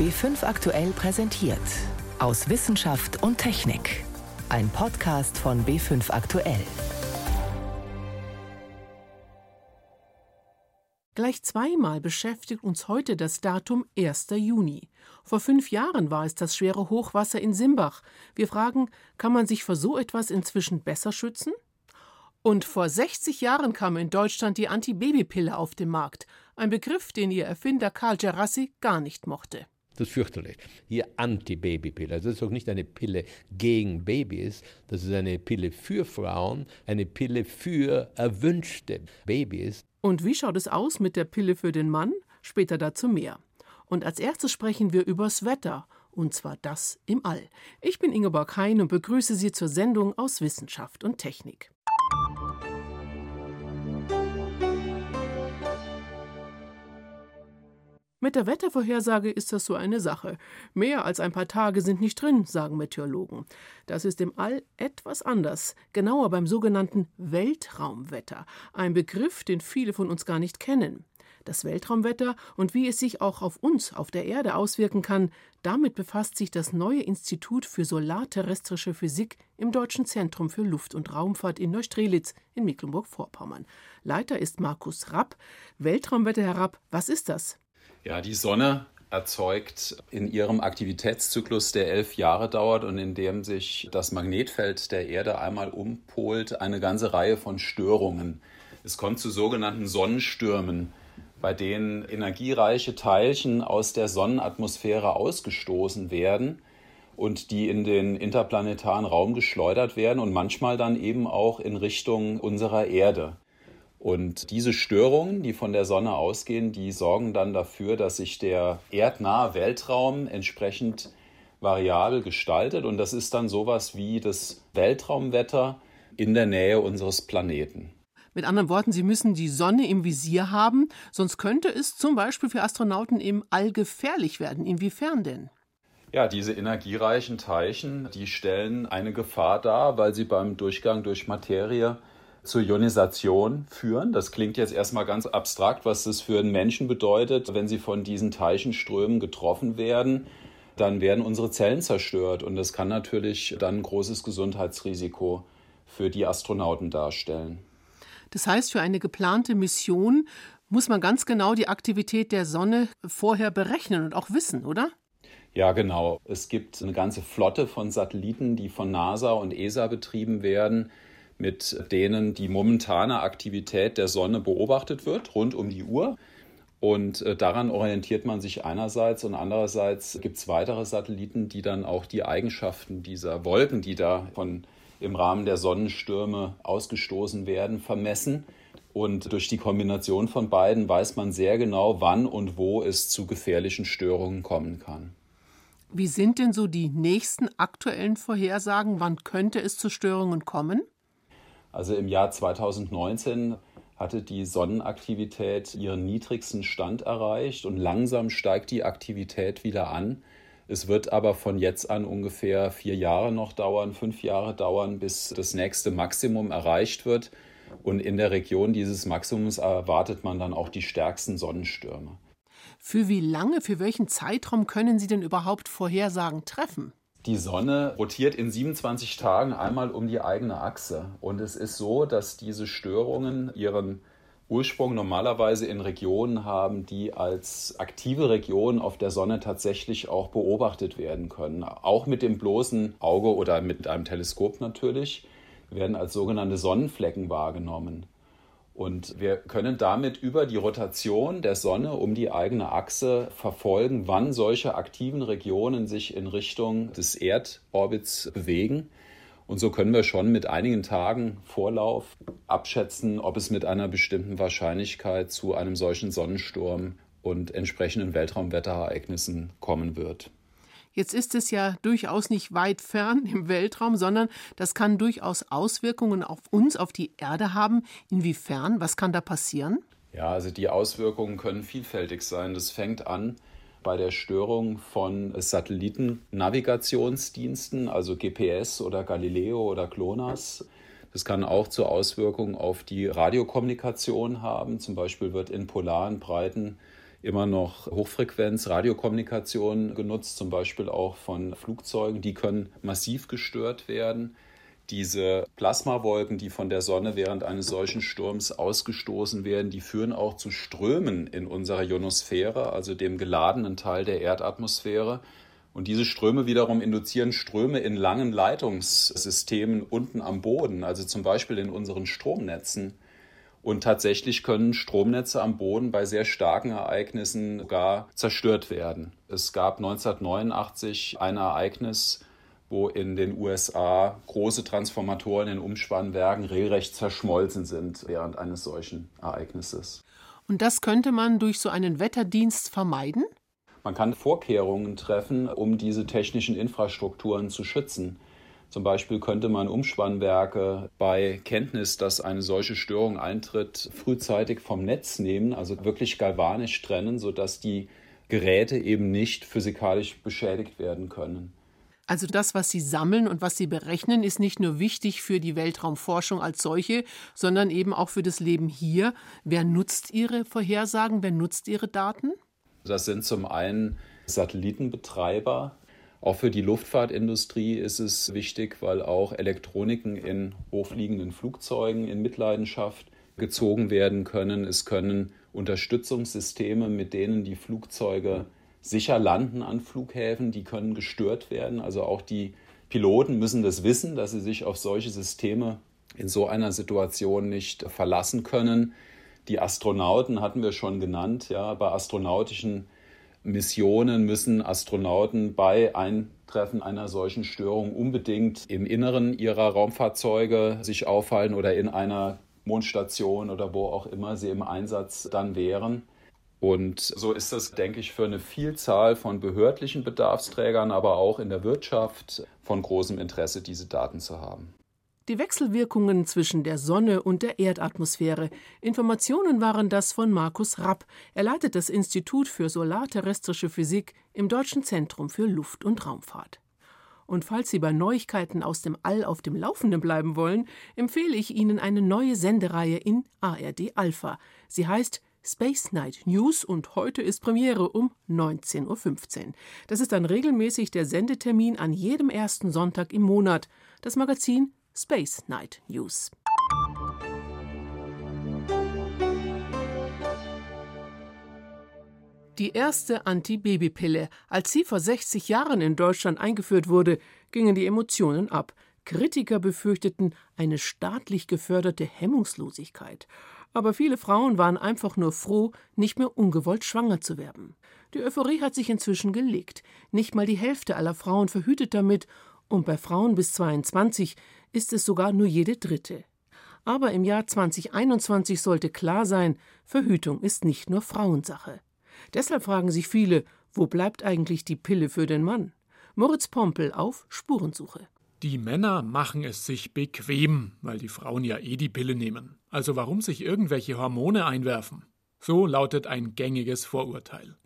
B5 aktuell präsentiert. Aus Wissenschaft und Technik. Ein Podcast von B5 aktuell. Gleich zweimal beschäftigt uns heute das Datum 1. Juni. Vor fünf Jahren war es das schwere Hochwasser in Simbach. Wir fragen, kann man sich vor so etwas inzwischen besser schützen? Und vor 60 Jahren kam in Deutschland die Antibabypille auf den Markt. Ein Begriff, den ihr Erfinder Karl Gerassi gar nicht mochte. Das ist fürchterlich. Hier Anti-Baby-Pille. Also das ist auch nicht eine Pille gegen Babys, das ist eine Pille für Frauen, eine Pille für erwünschte Babys. Und wie schaut es aus mit der Pille für den Mann? Später dazu mehr. Und als erstes sprechen wir übers Wetter. Und zwar das im All. Ich bin Ingeborg Hein und begrüße Sie zur Sendung aus Wissenschaft und Technik. Mit der Wettervorhersage ist das so eine Sache. Mehr als ein paar Tage sind nicht drin, sagen Meteorologen. Das ist im All etwas anders, genauer beim sogenannten Weltraumwetter, ein Begriff, den viele von uns gar nicht kennen. Das Weltraumwetter und wie es sich auch auf uns, auf der Erde auswirken kann, damit befasst sich das neue Institut für solarterrestrische Physik im Deutschen Zentrum für Luft- und Raumfahrt in Neustrelitz in Mecklenburg-Vorpommern. Leiter ist Markus Rapp. Weltraumwetter, Herr Rapp, was ist das? Ja, die Sonne erzeugt in ihrem Aktivitätszyklus, der elf Jahre dauert und in dem sich das Magnetfeld der Erde einmal umpolt, eine ganze Reihe von Störungen. Es kommt zu sogenannten Sonnenstürmen, bei denen energiereiche Teilchen aus der Sonnenatmosphäre ausgestoßen werden und die in den interplanetaren Raum geschleudert werden und manchmal dann eben auch in Richtung unserer Erde. Und diese Störungen, die von der Sonne ausgehen, die sorgen dann dafür, dass sich der erdnahe Weltraum entsprechend variabel gestaltet. Und das ist dann sowas wie das Weltraumwetter in der Nähe unseres Planeten. Mit anderen Worten, Sie müssen die Sonne im Visier haben, sonst könnte es zum Beispiel für Astronauten im All gefährlich werden. Inwiefern denn? Ja, diese energiereichen Teilchen, die stellen eine Gefahr dar, weil sie beim Durchgang durch Materie zur Ionisation führen. Das klingt jetzt erstmal ganz abstrakt, was das für einen Menschen bedeutet, wenn sie von diesen Teilchenströmen getroffen werden. Dann werden unsere Zellen zerstört und das kann natürlich dann ein großes Gesundheitsrisiko für die Astronauten darstellen. Das heißt, für eine geplante Mission muss man ganz genau die Aktivität der Sonne vorher berechnen und auch wissen, oder? Ja, genau. Es gibt eine ganze Flotte von Satelliten, die von NASA und ESA betrieben werden mit denen die momentane Aktivität der Sonne beobachtet wird, rund um die Uhr. Und äh, daran orientiert man sich einerseits und andererseits gibt es weitere Satelliten, die dann auch die Eigenschaften dieser Wolken, die da von, im Rahmen der Sonnenstürme ausgestoßen werden, vermessen. Und durch die Kombination von beiden weiß man sehr genau, wann und wo es zu gefährlichen Störungen kommen kann. Wie sind denn so die nächsten aktuellen Vorhersagen? Wann könnte es zu Störungen kommen? Also im Jahr 2019 hatte die Sonnenaktivität ihren niedrigsten Stand erreicht und langsam steigt die Aktivität wieder an. Es wird aber von jetzt an ungefähr vier Jahre noch dauern, fünf Jahre dauern, bis das nächste Maximum erreicht wird. Und in der Region dieses Maximums erwartet man dann auch die stärksten Sonnenstürme. Für wie lange, für welchen Zeitraum können Sie denn überhaupt Vorhersagen treffen? Die Sonne rotiert in 27 Tagen einmal um die eigene Achse. Und es ist so, dass diese Störungen ihren Ursprung normalerweise in Regionen haben, die als aktive Regionen auf der Sonne tatsächlich auch beobachtet werden können. Auch mit dem bloßen Auge oder mit einem Teleskop natürlich werden als sogenannte Sonnenflecken wahrgenommen. Und wir können damit über die Rotation der Sonne um die eigene Achse verfolgen, wann solche aktiven Regionen sich in Richtung des Erdorbits bewegen. Und so können wir schon mit einigen Tagen Vorlauf abschätzen, ob es mit einer bestimmten Wahrscheinlichkeit zu einem solchen Sonnensturm und entsprechenden Weltraumwetterereignissen kommen wird. Jetzt ist es ja durchaus nicht weit fern im Weltraum, sondern das kann durchaus Auswirkungen auf uns, auf die Erde haben. Inwiefern? Was kann da passieren? Ja, also die Auswirkungen können vielfältig sein. Das fängt an bei der Störung von Satellitennavigationsdiensten, also GPS oder Galileo oder GLONASS. Das kann auch zu Auswirkungen auf die Radiokommunikation haben. Zum Beispiel wird in polaren Breiten immer noch Hochfrequenz-Radiokommunikation genutzt, zum Beispiel auch von Flugzeugen. Die können massiv gestört werden. Diese Plasmawolken, die von der Sonne während eines solchen Sturms ausgestoßen werden, die führen auch zu Strömen in unserer Ionosphäre, also dem geladenen Teil der Erdatmosphäre. Und diese Ströme wiederum induzieren Ströme in langen Leitungssystemen unten am Boden, also zum Beispiel in unseren Stromnetzen. Und tatsächlich können Stromnetze am Boden bei sehr starken Ereignissen gar zerstört werden. Es gab 1989 ein Ereignis, wo in den USA große Transformatoren in Umspannwerken regelrecht zerschmolzen sind während eines solchen Ereignisses. Und das könnte man durch so einen Wetterdienst vermeiden? Man kann Vorkehrungen treffen, um diese technischen Infrastrukturen zu schützen. Zum Beispiel könnte man Umspannwerke bei Kenntnis, dass eine solche Störung eintritt, frühzeitig vom Netz nehmen, also wirklich galvanisch trennen, sodass die Geräte eben nicht physikalisch beschädigt werden können. Also das, was Sie sammeln und was Sie berechnen, ist nicht nur wichtig für die Weltraumforschung als solche, sondern eben auch für das Leben hier. Wer nutzt Ihre Vorhersagen? Wer nutzt Ihre Daten? Das sind zum einen Satellitenbetreiber. Auch für die Luftfahrtindustrie ist es wichtig, weil auch Elektroniken in hochfliegenden Flugzeugen in Mitleidenschaft gezogen werden können. Es können Unterstützungssysteme, mit denen die Flugzeuge sicher landen an Flughäfen, die können gestört werden. Also auch die Piloten müssen das wissen, dass sie sich auf solche Systeme in so einer Situation nicht verlassen können. Die Astronauten hatten wir schon genannt. Ja, bei astronautischen Missionen müssen Astronauten bei Eintreffen einer solchen Störung unbedingt im Inneren ihrer Raumfahrzeuge sich aufhalten oder in einer Mondstation oder wo auch immer sie im Einsatz dann wären. Und so ist es, denke ich, für eine Vielzahl von behördlichen Bedarfsträgern, aber auch in der Wirtschaft von großem Interesse, diese Daten zu haben. Die Wechselwirkungen zwischen der Sonne und der Erdatmosphäre. Informationen waren das von Markus Rapp. Er leitet das Institut für solarterrestrische Physik im Deutschen Zentrum für Luft- und Raumfahrt. Und falls Sie bei Neuigkeiten aus dem All auf dem Laufenden bleiben wollen, empfehle ich Ihnen eine neue Sendereihe in ARD Alpha. Sie heißt Space Night News und heute ist Premiere um 19.15 Uhr. Das ist dann regelmäßig der Sendetermin an jedem ersten Sonntag im Monat. Das Magazin Space Night News. Die erste Antibabypille. Als sie vor 60 Jahren in Deutschland eingeführt wurde, gingen die Emotionen ab. Kritiker befürchteten eine staatlich geförderte Hemmungslosigkeit aber viele Frauen waren einfach nur froh, nicht mehr ungewollt schwanger zu werden. Die Euphorie hat sich inzwischen gelegt. Nicht mal die Hälfte aller Frauen verhütet damit, und bei Frauen bis 22 ist es sogar nur jede dritte. Aber im Jahr 2021 sollte klar sein, Verhütung ist nicht nur Frauensache. Deshalb fragen sich viele, wo bleibt eigentlich die Pille für den Mann? Moritz Pompel auf Spurensuche. Die Männer machen es sich bequem, weil die Frauen ja eh die Pille nehmen. Also warum sich irgendwelche Hormone einwerfen? So lautet ein gängiges Vorurteil.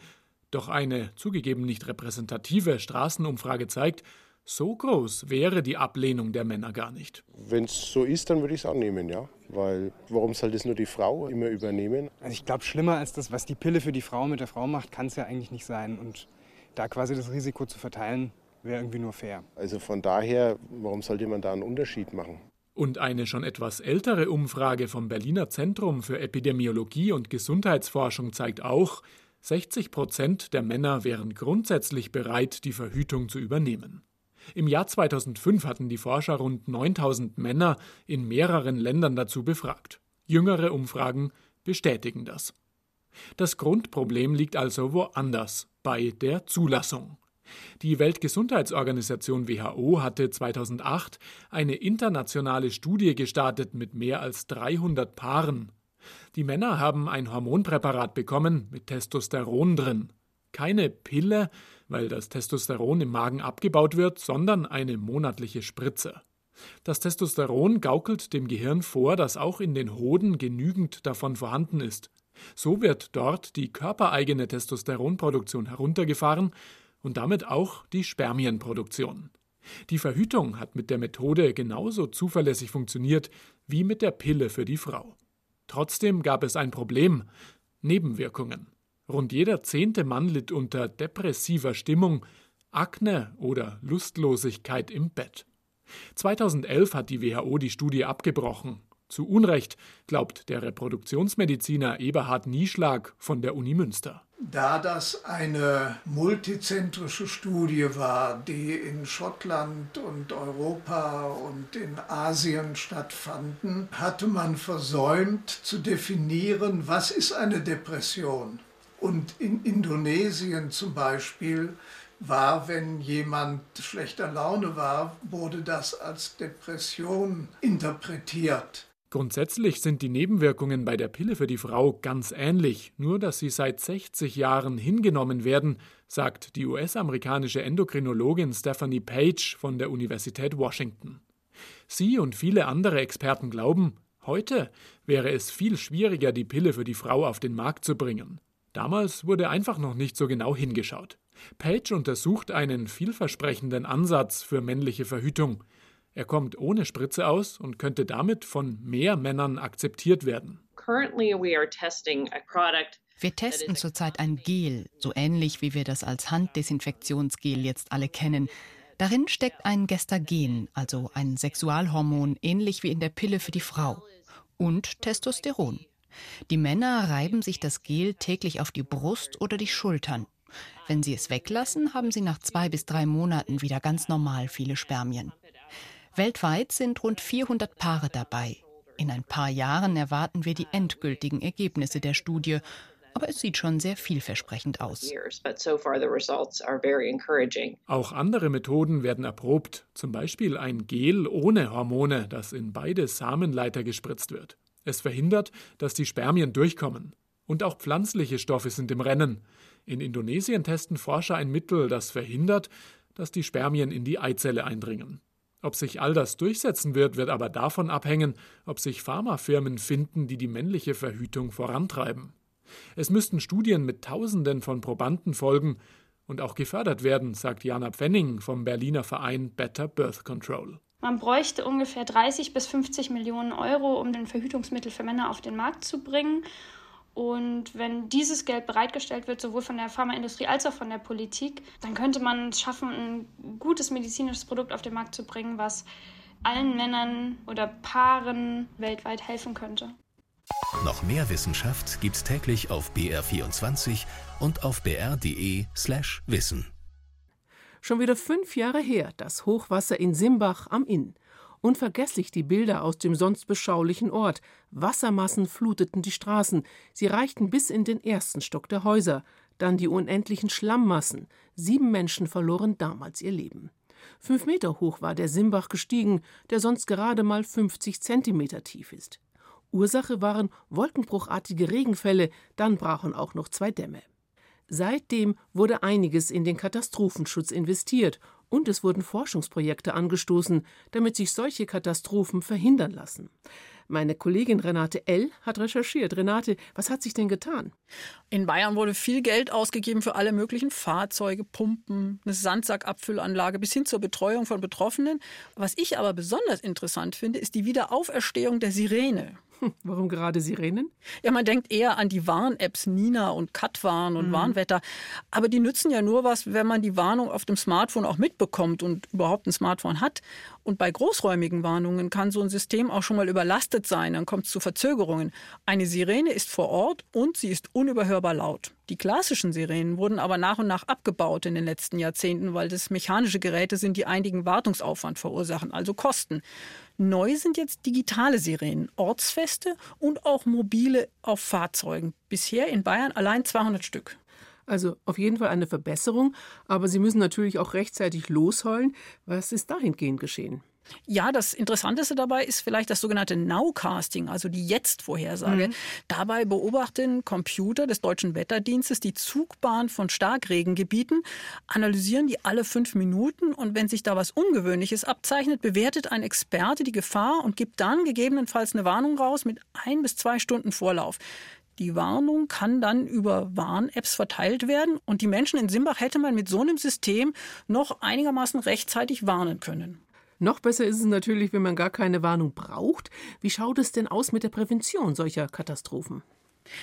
Doch eine zugegeben nicht repräsentative Straßenumfrage zeigt, so groß wäre die Ablehnung der Männer gar nicht. Wenn es so ist, dann würde ich es annehmen, ja. Weil warum soll das nur die Frau immer übernehmen? Also ich glaube, schlimmer als das, was die Pille für die Frau mit der Frau macht, kann es ja eigentlich nicht sein. Und da quasi das Risiko zu verteilen, wäre irgendwie nur fair. Also von daher, warum sollte man da einen Unterschied machen? Und eine schon etwas ältere Umfrage vom Berliner Zentrum für Epidemiologie und Gesundheitsforschung zeigt auch, 60 Prozent der Männer wären grundsätzlich bereit, die Verhütung zu übernehmen. Im Jahr 2005 hatten die Forscher rund 9000 Männer in mehreren Ländern dazu befragt. Jüngere Umfragen bestätigen das. Das Grundproblem liegt also woanders, bei der Zulassung. Die Weltgesundheitsorganisation WHO hatte 2008 eine internationale Studie gestartet mit mehr als 300 Paaren. Die Männer haben ein Hormonpräparat bekommen mit Testosteron drin. Keine Pille, weil das Testosteron im Magen abgebaut wird, sondern eine monatliche Spritze. Das Testosteron gaukelt dem Gehirn vor, dass auch in den Hoden genügend davon vorhanden ist. So wird dort die körpereigene Testosteronproduktion heruntergefahren und damit auch die Spermienproduktion. Die Verhütung hat mit der Methode genauso zuverlässig funktioniert wie mit der Pille für die Frau. Trotzdem gab es ein Problem Nebenwirkungen. Rund jeder zehnte Mann litt unter depressiver Stimmung, Akne oder Lustlosigkeit im Bett. 2011 hat die WHO die Studie abgebrochen. Zu Unrecht, glaubt der Reproduktionsmediziner Eberhard Nieschlag von der Uni Münster. Da das eine multizentrische Studie war, die in Schottland und Europa und in Asien stattfanden, hatte man versäumt zu definieren, was ist eine Depression. Und in Indonesien zum Beispiel war, wenn jemand schlechter Laune war, wurde das als Depression interpretiert. Grundsätzlich sind die Nebenwirkungen bei der Pille für die Frau ganz ähnlich, nur dass sie seit 60 Jahren hingenommen werden, sagt die US-amerikanische Endokrinologin Stephanie Page von der Universität Washington. Sie und viele andere Experten glauben, heute wäre es viel schwieriger, die Pille für die Frau auf den Markt zu bringen. Damals wurde einfach noch nicht so genau hingeschaut. Page untersucht einen vielversprechenden Ansatz für männliche Verhütung. Er kommt ohne Spritze aus und könnte damit von mehr Männern akzeptiert werden. Wir testen zurzeit ein Gel, so ähnlich wie wir das als Handdesinfektionsgel jetzt alle kennen. Darin steckt ein Gestagen, also ein Sexualhormon, ähnlich wie in der Pille für die Frau. Und Testosteron. Die Männer reiben sich das Gel täglich auf die Brust oder die Schultern. Wenn sie es weglassen, haben sie nach zwei bis drei Monaten wieder ganz normal viele Spermien. Weltweit sind rund 400 Paare dabei. In ein paar Jahren erwarten wir die endgültigen Ergebnisse der Studie. Aber es sieht schon sehr vielversprechend aus. Auch andere Methoden werden erprobt, zum Beispiel ein Gel ohne Hormone, das in beide Samenleiter gespritzt wird. Es verhindert, dass die Spermien durchkommen. Und auch pflanzliche Stoffe sind im Rennen. In Indonesien testen Forscher ein Mittel, das verhindert, dass die Spermien in die Eizelle eindringen. Ob sich all das durchsetzen wird, wird aber davon abhängen, ob sich Pharmafirmen finden, die die männliche Verhütung vorantreiben. Es müssten Studien mit Tausenden von Probanden folgen und auch gefördert werden, sagt Jana Pfenning vom Berliner Verein Better Birth Control. Man bräuchte ungefähr 30 bis 50 Millionen Euro, um den Verhütungsmittel für Männer auf den Markt zu bringen. Und wenn dieses Geld bereitgestellt wird, sowohl von der Pharmaindustrie als auch von der Politik, dann könnte man es schaffen, ein gutes medizinisches Produkt auf den Markt zu bringen, was allen Männern oder Paaren weltweit helfen könnte. Noch mehr Wissenschaft gibt's täglich auf BR24 und auf br.de/slash wissen. Schon wieder fünf Jahre her, das Hochwasser in Simbach am Inn. Unvergesslich die Bilder aus dem sonst beschaulichen Ort. Wassermassen fluteten die Straßen. Sie reichten bis in den ersten Stock der Häuser. Dann die unendlichen Schlammmassen. Sieben Menschen verloren damals ihr Leben. Fünf Meter hoch war der Simbach gestiegen, der sonst gerade mal 50 Zentimeter tief ist. Ursache waren wolkenbruchartige Regenfälle, dann brachen auch noch zwei Dämme. Seitdem wurde einiges in den Katastrophenschutz investiert und es wurden Forschungsprojekte angestoßen, damit sich solche Katastrophen verhindern lassen. Meine Kollegin Renate L. hat recherchiert. Renate, was hat sich denn getan? In Bayern wurde viel Geld ausgegeben für alle möglichen Fahrzeuge, Pumpen, eine Sandsackabfüllanlage bis hin zur Betreuung von Betroffenen. Was ich aber besonders interessant finde, ist die Wiederauferstehung der Sirene. Warum gerade Sirenen? Ja, man denkt eher an die Warn-Apps Nina und Katwarn und mhm. Warnwetter. Aber die nützen ja nur was, wenn man die Warnung auf dem Smartphone auch mitbekommt und überhaupt ein Smartphone hat. Und bei großräumigen Warnungen kann so ein System auch schon mal überlastet sein. Dann kommt es zu Verzögerungen. Eine Sirene ist vor Ort und sie ist unüberhörbar laut. Die klassischen Sirenen wurden aber nach und nach abgebaut in den letzten Jahrzehnten, weil das mechanische Geräte sind, die einigen Wartungsaufwand verursachen, also Kosten. Neu sind jetzt digitale Sirenen, ortsfeste und auch mobile auf Fahrzeugen. Bisher in Bayern allein 200 Stück. Also auf jeden Fall eine Verbesserung, aber Sie müssen natürlich auch rechtzeitig losheulen. Was ist dahingehend geschehen? Ja, das Interessanteste dabei ist vielleicht das sogenannte Nowcasting, also die Jetzt-Vorhersage. Mhm. Dabei beobachten Computer des Deutschen Wetterdienstes die Zugbahn von Starkregengebieten, analysieren die alle fünf Minuten und wenn sich da was Ungewöhnliches abzeichnet, bewertet ein Experte die Gefahr und gibt dann gegebenenfalls eine Warnung raus mit ein bis zwei Stunden Vorlauf. Die Warnung kann dann über Warn-Apps verteilt werden und die Menschen in Simbach hätte man mit so einem System noch einigermaßen rechtzeitig warnen können. Noch besser ist es natürlich, wenn man gar keine Warnung braucht. Wie schaut es denn aus mit der Prävention solcher Katastrophen?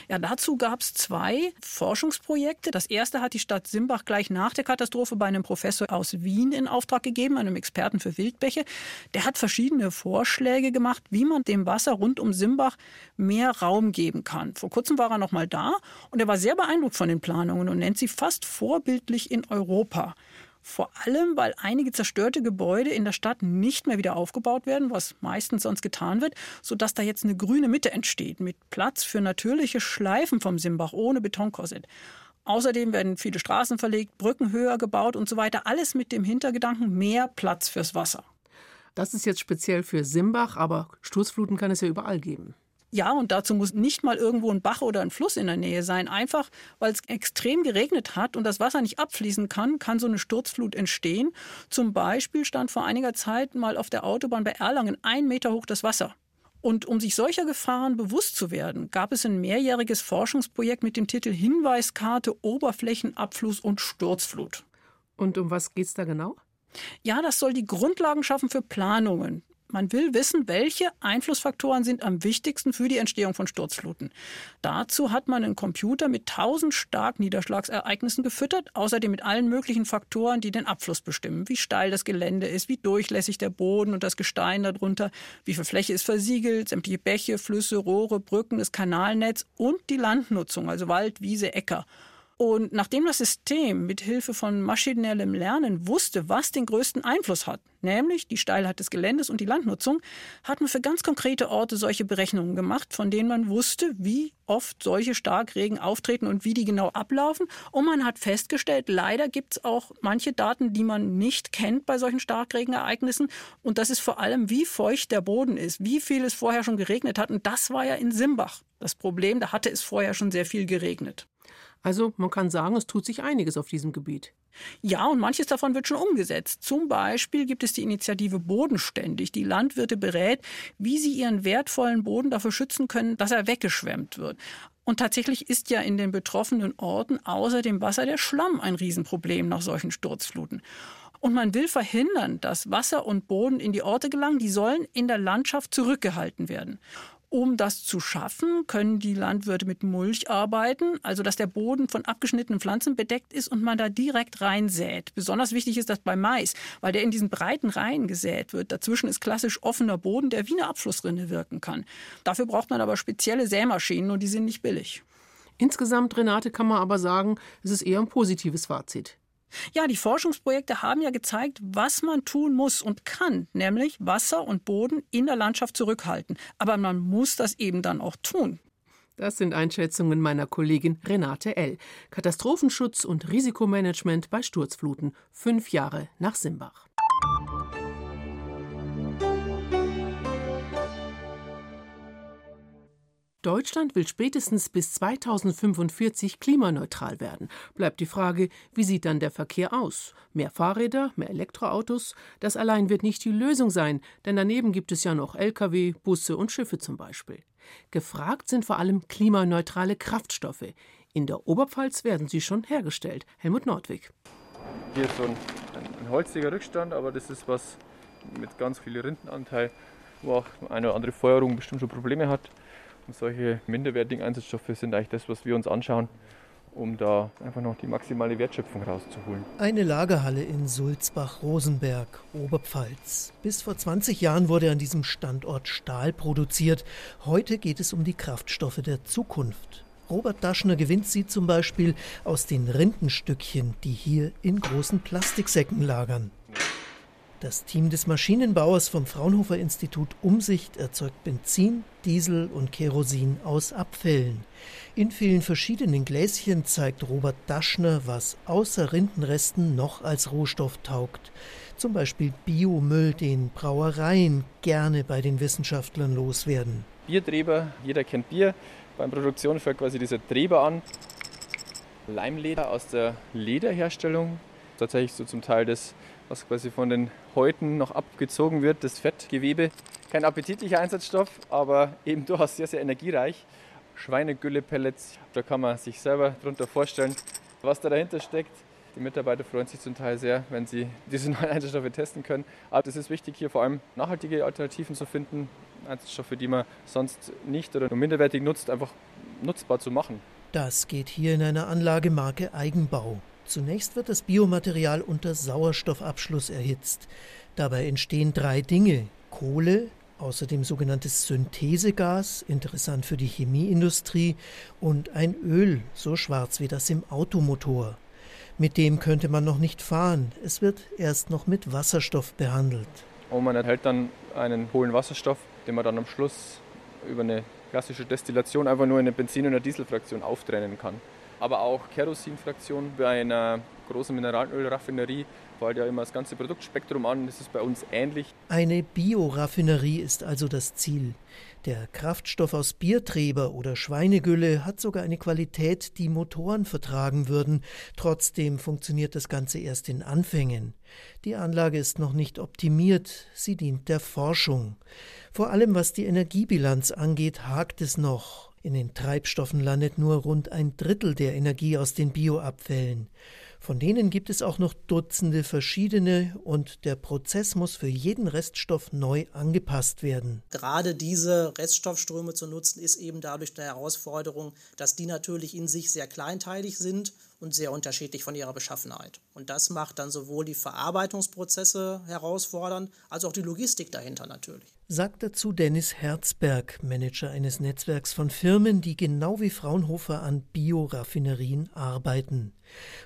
Ja, dazu gab es zwei Forschungsprojekte. Das erste hat die Stadt Simbach gleich nach der Katastrophe bei einem Professor aus Wien in Auftrag gegeben, einem Experten für Wildbäche. Der hat verschiedene Vorschläge gemacht, wie man dem Wasser rund um Simbach mehr Raum geben kann. Vor kurzem war er noch mal da und er war sehr beeindruckt von den Planungen und nennt sie fast vorbildlich in Europa. Vor allem, weil einige zerstörte Gebäude in der Stadt nicht mehr wieder aufgebaut werden, was meistens sonst getan wird, sodass da jetzt eine grüne Mitte entsteht mit Platz für natürliche Schleifen vom Simbach ohne Betonkorsett. Außerdem werden viele Straßen verlegt, Brücken höher gebaut und so weiter. Alles mit dem Hintergedanken mehr Platz fürs Wasser. Das ist jetzt speziell für Simbach, aber Sturzfluten kann es ja überall geben. Ja, und dazu muss nicht mal irgendwo ein Bach oder ein Fluss in der Nähe sein. Einfach, weil es extrem geregnet hat und das Wasser nicht abfließen kann, kann so eine Sturzflut entstehen. Zum Beispiel stand vor einiger Zeit mal auf der Autobahn bei Erlangen ein Meter hoch das Wasser. Und um sich solcher Gefahren bewusst zu werden, gab es ein mehrjähriges Forschungsprojekt mit dem Titel Hinweiskarte Oberflächenabfluss und Sturzflut. Und um was geht es da genau? Ja, das soll die Grundlagen schaffen für Planungen. Man will wissen, welche Einflussfaktoren sind am wichtigsten für die Entstehung von Sturzfluten. Dazu hat man einen Computer mit 1000 Starkniederschlagsereignissen gefüttert, außerdem mit allen möglichen Faktoren, die den Abfluss bestimmen, wie steil das Gelände ist, wie durchlässig der Boden und das Gestein darunter, wie viel Fläche ist versiegelt, sämtliche Bäche, Flüsse, Rohre, Brücken, das Kanalnetz und die Landnutzung, also Wald, Wiese, Äcker. Und nachdem das System mit Hilfe von maschinellem Lernen wusste, was den größten Einfluss hat, nämlich die Steilheit des Geländes und die Landnutzung, hat man für ganz konkrete Orte solche Berechnungen gemacht, von denen man wusste, wie oft solche Starkregen auftreten und wie die genau ablaufen. Und man hat festgestellt, leider gibt es auch manche Daten, die man nicht kennt bei solchen Starkregenereignissen. Und das ist vor allem, wie feucht der Boden ist, wie viel es vorher schon geregnet hat. Und das war ja in Simbach das Problem. Da hatte es vorher schon sehr viel geregnet. Also man kann sagen, es tut sich einiges auf diesem Gebiet. Ja, und manches davon wird schon umgesetzt. Zum Beispiel gibt es die Initiative Bodenständig, die Landwirte berät, wie sie ihren wertvollen Boden dafür schützen können, dass er weggeschwemmt wird. Und tatsächlich ist ja in den betroffenen Orten außer dem Wasser der Schlamm ein Riesenproblem nach solchen Sturzfluten. Und man will verhindern, dass Wasser und Boden in die Orte gelangen. Die sollen in der Landschaft zurückgehalten werden. Um das zu schaffen, können die Landwirte mit Mulch arbeiten, also dass der Boden von abgeschnittenen Pflanzen bedeckt ist und man da direkt reinsät. Besonders wichtig ist das bei Mais, weil der in diesen breiten Reihen gesät wird. Dazwischen ist klassisch offener Boden, der wie eine Abflussrinne wirken kann. Dafür braucht man aber spezielle Sämaschinen und die sind nicht billig. Insgesamt, Renate, kann man aber sagen, es ist eher ein positives Fazit. Ja, die Forschungsprojekte haben ja gezeigt, was man tun muss und kann, nämlich Wasser und Boden in der Landschaft zurückhalten. Aber man muss das eben dann auch tun. Das sind Einschätzungen meiner Kollegin Renate L. Katastrophenschutz und Risikomanagement bei Sturzfluten, fünf Jahre nach Simbach. Deutschland will spätestens bis 2045 klimaneutral werden. Bleibt die Frage, wie sieht dann der Verkehr aus? Mehr Fahrräder, mehr Elektroautos? Das allein wird nicht die Lösung sein, denn daneben gibt es ja noch Lkw, Busse und Schiffe zum Beispiel. Gefragt sind vor allem klimaneutrale Kraftstoffe. In der Oberpfalz werden sie schon hergestellt. Helmut Nordwig. Hier ist so ein, ein holziger Rückstand, aber das ist was mit ganz viel Rindenanteil, wo auch eine oder andere Feuerung bestimmt schon Probleme hat. Und solche minderwertigen Einsatzstoffe sind eigentlich das, was wir uns anschauen, um da einfach noch die maximale Wertschöpfung rauszuholen. Eine Lagerhalle in Sulzbach-Rosenberg, Oberpfalz. Bis vor 20 Jahren wurde an diesem Standort Stahl produziert. Heute geht es um die Kraftstoffe der Zukunft. Robert Daschner gewinnt sie zum Beispiel aus den Rindenstückchen, die hier in großen Plastiksäcken lagern. Das Team des Maschinenbauers vom Fraunhofer Institut Umsicht erzeugt Benzin, Diesel und Kerosin aus Abfällen. In vielen verschiedenen Gläschen zeigt Robert Daschner, was außer Rindenresten noch als Rohstoff taugt. Zum Beispiel Biomüll, den Brauereien gerne bei den Wissenschaftlern loswerden. Biertreber, jeder kennt Bier. Beim Produktion fällt quasi dieser Treber an. Leimleder aus der Lederherstellung. Tatsächlich so zum Teil das was quasi von den Häuten noch abgezogen wird, das Fettgewebe. Kein appetitlicher Einsatzstoff, aber eben durchaus sehr, sehr energiereich. Schweinegülle-Pellets, da kann man sich selber darunter vorstellen, was da dahinter steckt. Die Mitarbeiter freuen sich zum Teil sehr, wenn sie diese neuen Einsatzstoffe testen können. Aber es ist wichtig, hier vor allem nachhaltige Alternativen zu finden. Einsatzstoffe, die man sonst nicht oder nur minderwertig nutzt, einfach nutzbar zu machen. Das geht hier in einer Anlage Marke Eigenbau. Zunächst wird das Biomaterial unter Sauerstoffabschluss erhitzt. Dabei entstehen drei Dinge: Kohle, außerdem sogenanntes Synthesegas, interessant für die Chemieindustrie, und ein Öl, so schwarz wie das im Automotor. Mit dem könnte man noch nicht fahren. Es wird erst noch mit Wasserstoff behandelt. Und man erhält dann einen hohlen Wasserstoff, den man dann am Schluss über eine klassische Destillation einfach nur in eine Benzin- oder Dieselfraktion auftrennen kann. Aber auch Kerosinfraktion bei einer großen Mineralölraffinerie fällt ja immer das ganze Produktspektrum an. Das ist bei uns ähnlich. Eine Bioraffinerie ist also das Ziel. Der Kraftstoff aus Biertreber oder Schweinegülle hat sogar eine Qualität, die Motoren vertragen würden. Trotzdem funktioniert das Ganze erst in Anfängen. Die Anlage ist noch nicht optimiert, sie dient der Forschung. Vor allem was die Energiebilanz angeht, hakt es noch. In den Treibstoffen landet nur rund ein Drittel der Energie aus den Bioabfällen. Von denen gibt es auch noch Dutzende verschiedene und der Prozess muss für jeden Reststoff neu angepasst werden. Gerade diese Reststoffströme zu nutzen, ist eben dadurch eine Herausforderung, dass die natürlich in sich sehr kleinteilig sind und sehr unterschiedlich von ihrer Beschaffenheit. Und das macht dann sowohl die Verarbeitungsprozesse herausfordernd, als auch die Logistik dahinter natürlich. Sagt dazu Dennis Herzberg, Manager eines Netzwerks von Firmen, die genau wie Fraunhofer an Bioraffinerien arbeiten.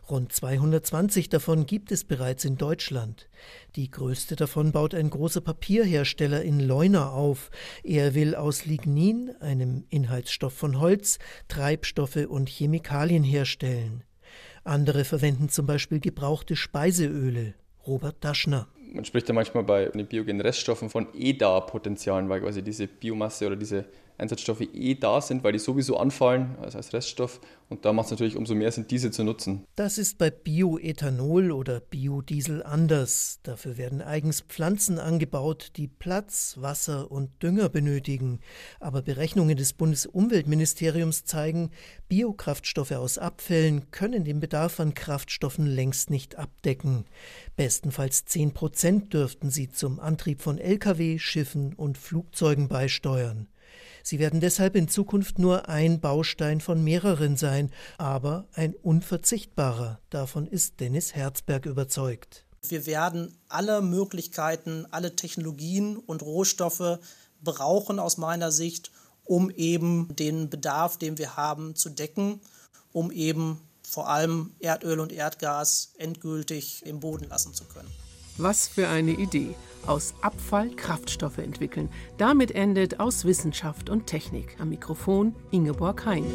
Rund 220 davon gibt es bereits in Deutschland. Die größte davon baut ein großer Papierhersteller in Leuna auf. Er will aus Lignin, einem Inhaltsstoff von Holz, Treibstoffe und Chemikalien herstellen. Andere verwenden zum Beispiel gebrauchte Speiseöle. Robert Daschner. Man spricht ja manchmal bei den biogenen Reststoffen von EDA-Potenzialen, weil quasi diese Biomasse oder diese Einsatzstoffe eh da sind, weil die sowieso anfallen, also als Reststoff. Und da macht es natürlich umso mehr Sinn, diese zu nutzen. Das ist bei Bioethanol oder Biodiesel anders. Dafür werden eigens Pflanzen angebaut, die Platz, Wasser und Dünger benötigen. Aber Berechnungen des Bundesumweltministeriums zeigen, Biokraftstoffe aus Abfällen können den Bedarf an Kraftstoffen längst nicht abdecken. Bestenfalls 10 Prozent dürften sie zum Antrieb von Lkw, Schiffen und Flugzeugen beisteuern. Sie werden deshalb in Zukunft nur ein Baustein von mehreren sein, aber ein unverzichtbarer. Davon ist Dennis Herzberg überzeugt. Wir werden alle Möglichkeiten, alle Technologien und Rohstoffe brauchen aus meiner Sicht, um eben den Bedarf, den wir haben, zu decken, um eben vor allem Erdöl und Erdgas endgültig im Boden lassen zu können. Was für eine Idee. Aus Abfall Kraftstoffe entwickeln. Damit endet aus Wissenschaft und Technik. Am Mikrofon Ingeborg Hein.